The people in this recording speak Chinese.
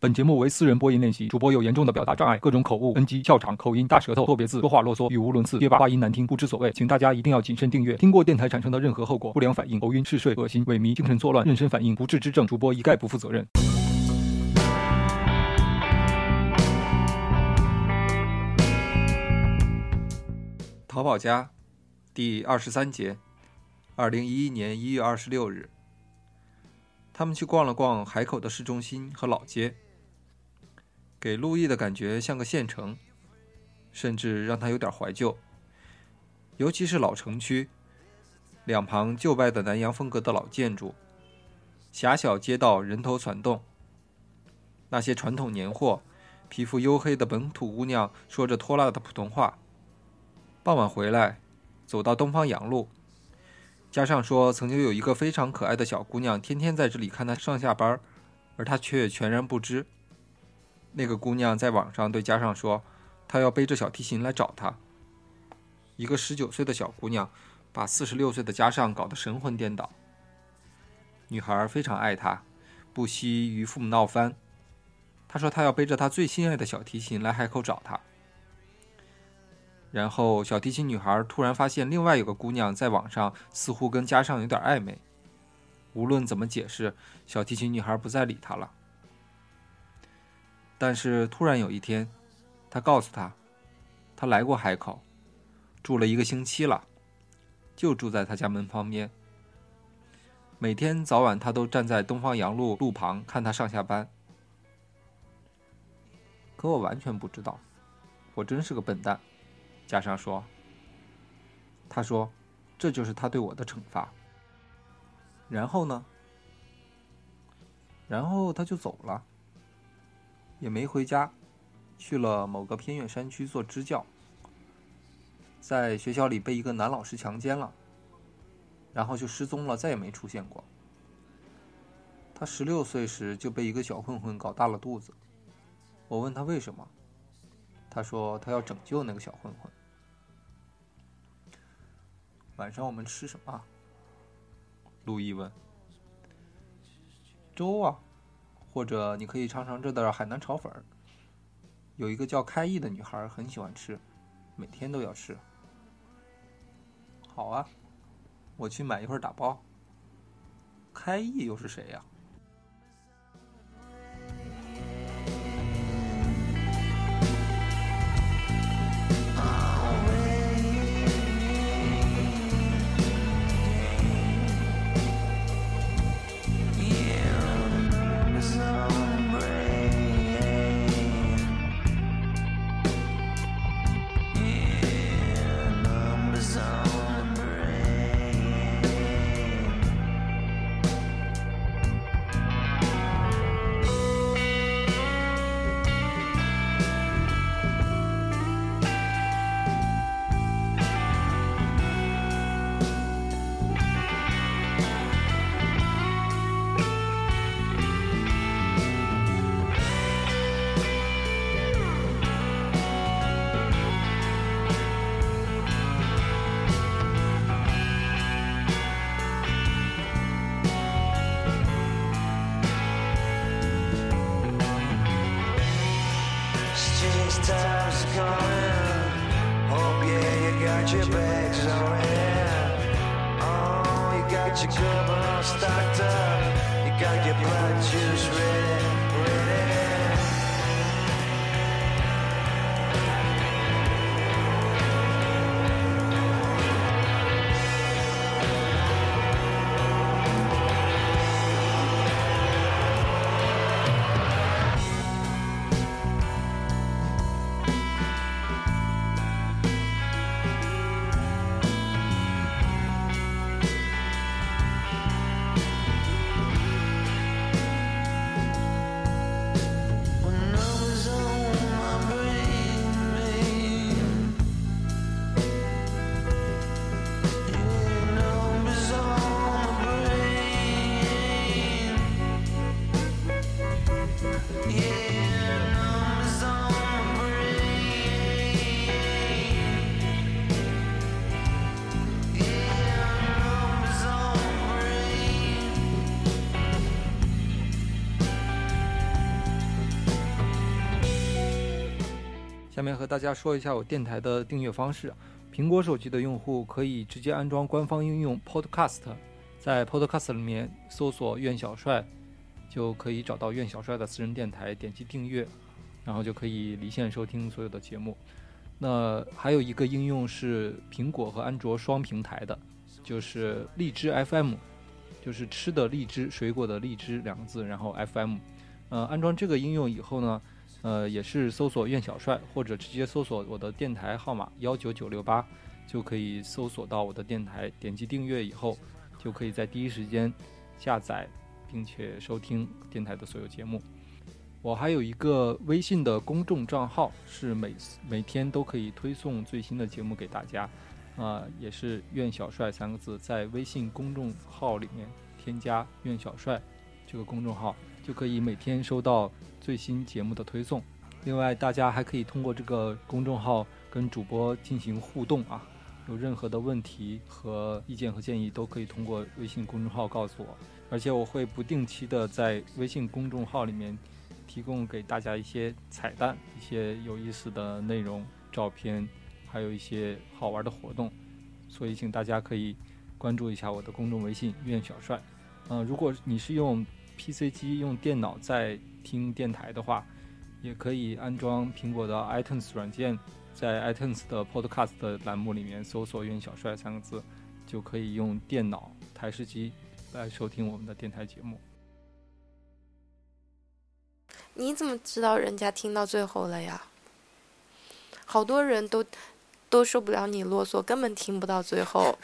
本节目为私人播音练习，主播有严重的表达障碍，各种口误、NG、笑场、口音、大舌头、错别字、说话啰嗦、语无伦次、结巴、话音难听，不知所谓，请大家一定要谨慎订阅。听过电台产生的任何后果，不良反应、头晕、嗜睡、恶心、萎靡、精神错乱、妊娠反应、不治之症，主播一概不负责任。淘宝家第二十三节，二零一一年一月二十六日，他们去逛了逛海口的市中心和老街。给路易的感觉像个县城，甚至让他有点怀旧。尤其是老城区，两旁旧败的南洋风格的老建筑，狭小街道人头攒动。那些传统年货，皮肤黝黑的本土姑娘说着拖拉的普通话。傍晚回来，走到东方洋路，加上说曾经有一个非常可爱的小姑娘，天天在这里看他上下班，而他却全然不知。那个姑娘在网上对加上说：“她要背着小提琴来找他。”一个十九岁的小姑娘，把四十六岁的加上搞得神魂颠倒。女孩非常爱他，不惜与父母闹翻。她说她要背着她最心爱的小提琴来海口找他。然后小提琴女孩突然发现，另外有个姑娘在网上似乎跟加上有点暧昧。无论怎么解释，小提琴女孩不再理他了。但是突然有一天，他告诉他，他来过海口，住了一个星期了，就住在他家门旁边。每天早晚他都站在东方洋路路旁看他上下班。可我完全不知道，我真是个笨蛋。加上说，他说，这就是他对我的惩罚。然后呢？然后他就走了。也没回家，去了某个偏远山区做支教，在学校里被一个男老师强奸了，然后就失踪了，再也没出现过。他十六岁时就被一个小混混搞大了肚子，我问他为什么，他说他要拯救那个小混混。晚上我们吃什么？路易问。粥啊。或者你可以尝尝这道海南炒粉儿。有一个叫开义的女孩很喜欢吃，每天都要吃。好啊，我去买一份打包。开义又是谁呀？time's coming. Hope, yeah, you got your bags on hand. Oh, you got your good stocked up. You got your blood juice ready. 下面和大家说一下我电台的订阅方式。苹果手机的用户可以直接安装官方应用 Podcast，在 Podcast 里面搜索“苑小帅”，就可以找到苑小帅的私人电台，点击订阅，然后就可以离线收听所有的节目。那还有一个应用是苹果和安卓双平台的，就是荔枝 FM，就是吃的荔枝，水果的荔枝两个字，然后 FM。呃，安装这个应用以后呢？呃，也是搜索“苑小帅”或者直接搜索我的电台号码幺九九六八，就可以搜索到我的电台。点击订阅以后，就可以在第一时间下载并且收听电台的所有节目。我还有一个微信的公众账号，是每每天都可以推送最新的节目给大家。啊，也是“苑小帅”三个字，在微信公众号里面添加“苑小帅”这个公众号，就可以每天收到。最新节目的推送，另外大家还可以通过这个公众号跟主播进行互动啊，有任何的问题和意见和建议都可以通过微信公众号告诉我，而且我会不定期的在微信公众号里面提供给大家一些彩蛋、一些有意思的内容、照片，还有一些好玩的活动，所以请大家可以关注一下我的公众微信“苑小帅”。嗯，如果你是用 PC 机、用电脑在听电台的话，也可以安装苹果的 iTunes 软件，在 iTunes 的 Podcast 栏目里面搜索“袁小帅”三个字，就可以用电脑台式机来收听我们的电台节目。你怎么知道人家听到最后了呀？好多人都都受不了你啰嗦，根本听不到最后。